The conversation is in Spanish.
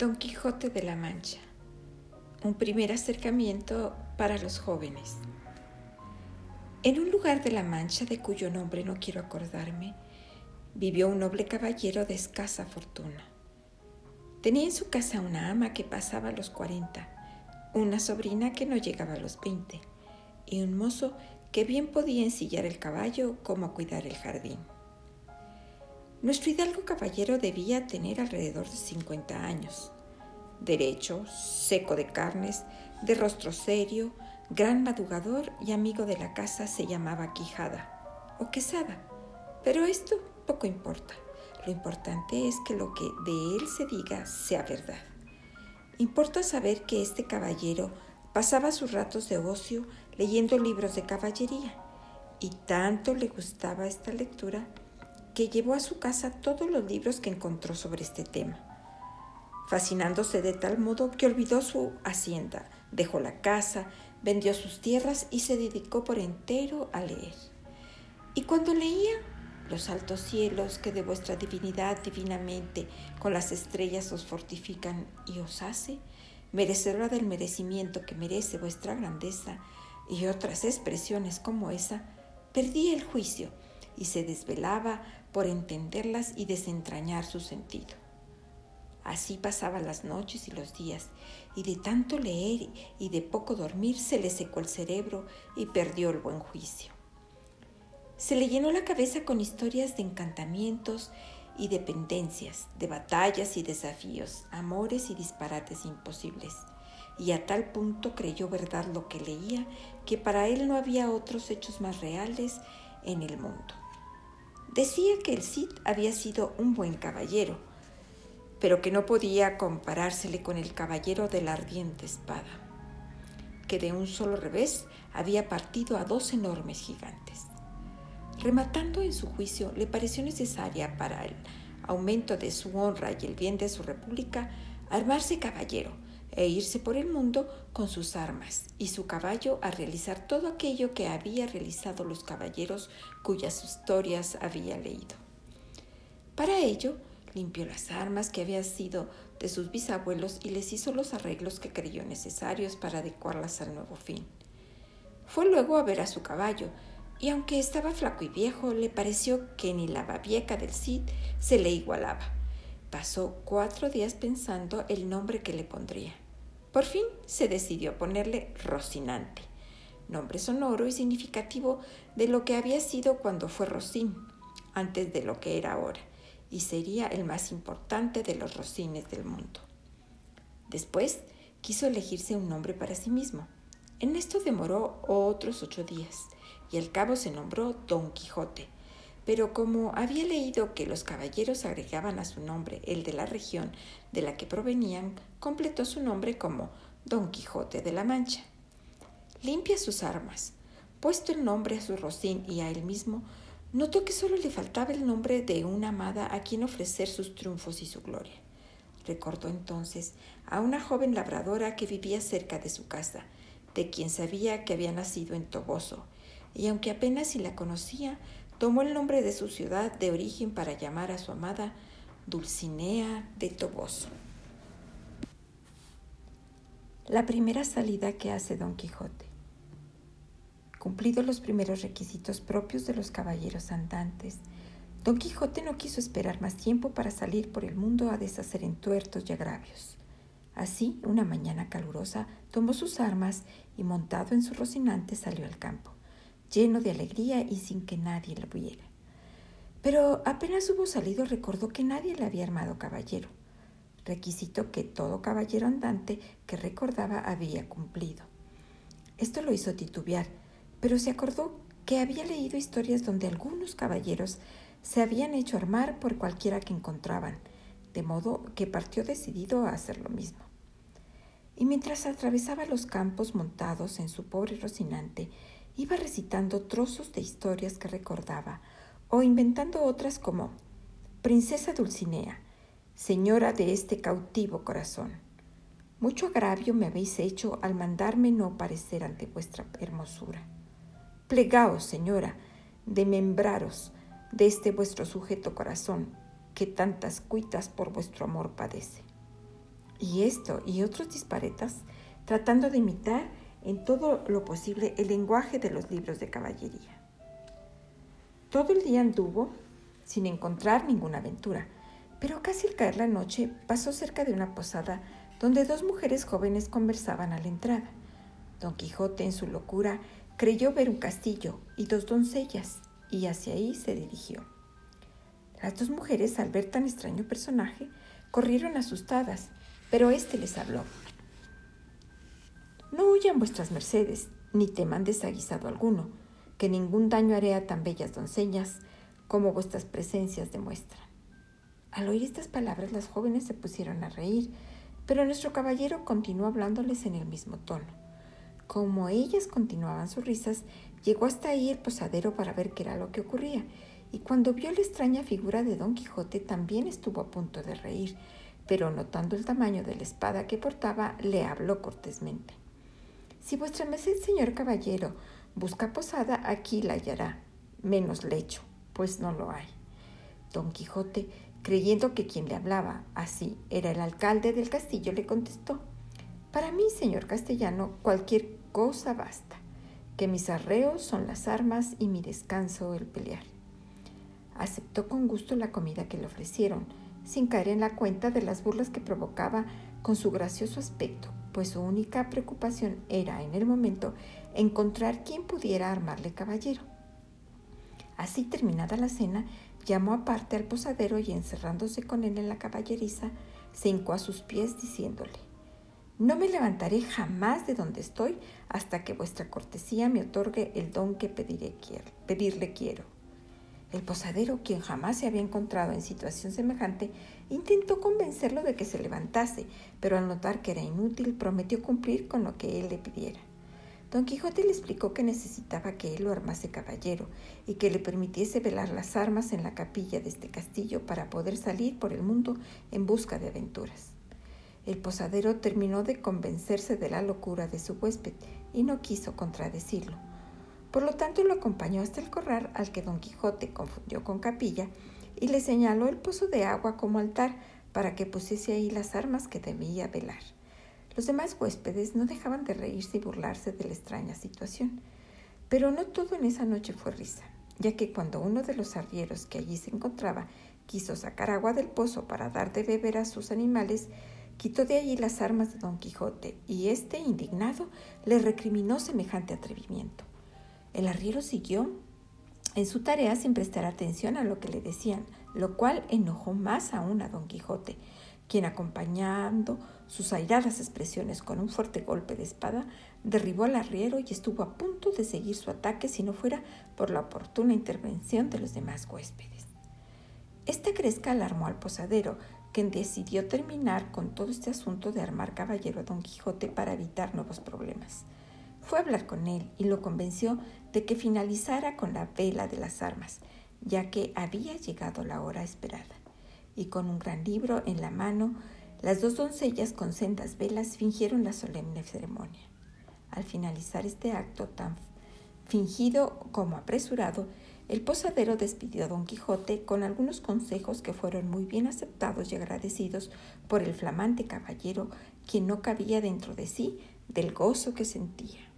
Don Quijote de la Mancha. Un primer acercamiento para los jóvenes. En un lugar de la Mancha, de cuyo nombre no quiero acordarme, vivió un noble caballero de escasa fortuna. Tenía en su casa una ama que pasaba los cuarenta, una sobrina que no llegaba a los veinte, y un mozo que bien podía ensillar el caballo como cuidar el jardín. Nuestro hidalgo caballero debía tener alrededor de 50 años. Derecho, seco de carnes, de rostro serio, gran madrugador y amigo de la casa se llamaba Quijada o Quesada. Pero esto poco importa. Lo importante es que lo que de él se diga sea verdad. Importa saber que este caballero pasaba sus ratos de ocio leyendo libros de caballería y tanto le gustaba esta lectura que llevó a su casa todos los libros que encontró sobre este tema, fascinándose de tal modo que olvidó su hacienda, dejó la casa, vendió sus tierras y se dedicó por entero a leer. Y cuando leía, los altos cielos que de vuestra divinidad divinamente con las estrellas os fortifican y os hace, merecedora del merecimiento que merece vuestra grandeza, y otras expresiones como esa, perdí el juicio y se desvelaba por entenderlas y desentrañar su sentido. Así pasaban las noches y los días, y de tanto leer y de poco dormir se le secó el cerebro y perdió el buen juicio. Se le llenó la cabeza con historias de encantamientos y dependencias, de batallas y desafíos, amores y disparates imposibles, y a tal punto creyó verdad lo que leía que para él no había otros hechos más reales en el mundo. Decía que el Cid había sido un buen caballero, pero que no podía comparársele con el caballero de la ardiente espada, que de un solo revés había partido a dos enormes gigantes. Rematando en su juicio, le pareció necesaria para el aumento de su honra y el bien de su república armarse caballero, e irse por el mundo con sus armas y su caballo a realizar todo aquello que había realizado los caballeros cuyas historias había leído. Para ello, limpió las armas que habían sido de sus bisabuelos y les hizo los arreglos que creyó necesarios para adecuarlas al nuevo fin. Fue luego a ver a su caballo, y aunque estaba flaco y viejo, le pareció que ni la babieca del Cid se le igualaba Pasó cuatro días pensando el nombre que le pondría. Por fin se decidió a ponerle Rocinante, nombre sonoro y significativo de lo que había sido cuando fue Rocín, antes de lo que era ahora, y sería el más importante de los Rocines del mundo. Después quiso elegirse un nombre para sí mismo. En esto demoró otros ocho días, y al cabo se nombró Don Quijote, pero como había leído que los caballeros agregaban a su nombre el de la región de la que provenían, completó su nombre como Don Quijote de la Mancha. Limpia sus armas. Puesto el nombre a su rocín y a él mismo, notó que solo le faltaba el nombre de una amada a quien ofrecer sus triunfos y su gloria. Recordó entonces a una joven labradora que vivía cerca de su casa, de quien sabía que había nacido en Toboso, y aunque apenas si la conocía, tomó el nombre de su ciudad de origen para llamar a su amada Dulcinea de Toboso. La primera salida que hace Don Quijote. Cumplidos los primeros requisitos propios de los caballeros andantes, Don Quijote no quiso esperar más tiempo para salir por el mundo a deshacer entuertos y agravios. Así, una mañana calurosa, tomó sus armas y montado en su rocinante salió al campo lleno de alegría y sin que nadie lo viera. Pero apenas hubo salido recordó que nadie le había armado caballero, requisito que todo caballero andante que recordaba había cumplido. Esto lo hizo titubear, pero se acordó que había leído historias donde algunos caballeros se habían hecho armar por cualquiera que encontraban, de modo que partió decidido a hacer lo mismo. Y mientras atravesaba los campos montados en su pobre Rocinante, iba recitando trozos de historias que recordaba o inventando otras como Princesa Dulcinea, señora de este cautivo corazón. Mucho agravio me habéis hecho al mandarme no parecer ante vuestra hermosura. Plegaos, señora, de membraros de este vuestro sujeto corazón, que tantas cuitas por vuestro amor padece. Y esto y otros disparetas, tratando de imitar en todo lo posible el lenguaje de los libros de caballería. Todo el día anduvo sin encontrar ninguna aventura, pero casi al caer la noche pasó cerca de una posada donde dos mujeres jóvenes conversaban a la entrada. Don Quijote, en su locura, creyó ver un castillo y dos doncellas, y hacia ahí se dirigió. Las dos mujeres, al ver tan extraño personaje, corrieron asustadas, pero éste les habló. No huyan vuestras mercedes, ni teman desaguisado alguno, que ningún daño haré a tan bellas doncellas como vuestras presencias demuestran. Al oír estas palabras las jóvenes se pusieron a reír, pero nuestro caballero continuó hablándoles en el mismo tono. Como ellas continuaban sus risas, llegó hasta ahí el posadero para ver qué era lo que ocurría, y cuando vio la extraña figura de Don Quijote también estuvo a punto de reír, pero notando el tamaño de la espada que portaba, le habló cortésmente. Si vuestra merced, señor caballero, busca posada, aquí la hallará, menos lecho, pues no lo hay. Don Quijote, creyendo que quien le hablaba así era el alcalde del castillo, le contestó, Para mí, señor castellano, cualquier cosa basta, que mis arreos son las armas y mi descanso el pelear. Aceptó con gusto la comida que le ofrecieron, sin caer en la cuenta de las burlas que provocaba con su gracioso aspecto, pues su única preocupación era en el momento encontrar quien pudiera armarle caballero. Así terminada la cena, llamó aparte al posadero y encerrándose con él en la caballeriza, se hincó a sus pies diciéndole, No me levantaré jamás de donde estoy hasta que vuestra cortesía me otorgue el don que pediré, pedirle quiero. El posadero, quien jamás se había encontrado en situación semejante, intentó convencerlo de que se levantase, pero al notar que era inútil, prometió cumplir con lo que él le pidiera. Don Quijote le explicó que necesitaba que él lo armase caballero y que le permitiese velar las armas en la capilla de este castillo para poder salir por el mundo en busca de aventuras. El posadero terminó de convencerse de la locura de su huésped y no quiso contradecirlo por lo tanto, lo acompañó hasta el corral al que don Quijote confundió con capilla y le señaló el pozo de agua como altar para que pusiese ahí las armas que debía velar. Los demás huéspedes no dejaban de reírse y burlarse de la extraña situación. Pero no todo en esa noche fue risa, ya que cuando uno de los arrieros que allí se encontraba quiso sacar agua del pozo para dar de beber a sus animales, quitó de allí las armas de don Quijote y éste, indignado, le recriminó semejante atrevimiento. El arriero siguió en su tarea sin prestar atención a lo que le decían, lo cual enojó más aún a don Quijote, quien acompañando sus airadas expresiones con un fuerte golpe de espada, derribó al arriero y estuvo a punto de seguir su ataque si no fuera por la oportuna intervención de los demás huéspedes. Esta cresca alarmó al posadero, quien decidió terminar con todo este asunto de armar caballero a don Quijote para evitar nuevos problemas. Fue a hablar con él y lo convenció de que finalizara con la vela de las armas, ya que había llegado la hora esperada. Y con un gran libro en la mano, las dos doncellas con sendas velas fingieron la solemne ceremonia. Al finalizar este acto tan fingido como apresurado, el posadero despidió a don Quijote con algunos consejos que fueron muy bien aceptados y agradecidos por el flamante caballero, quien no cabía dentro de sí del gozo que sentía.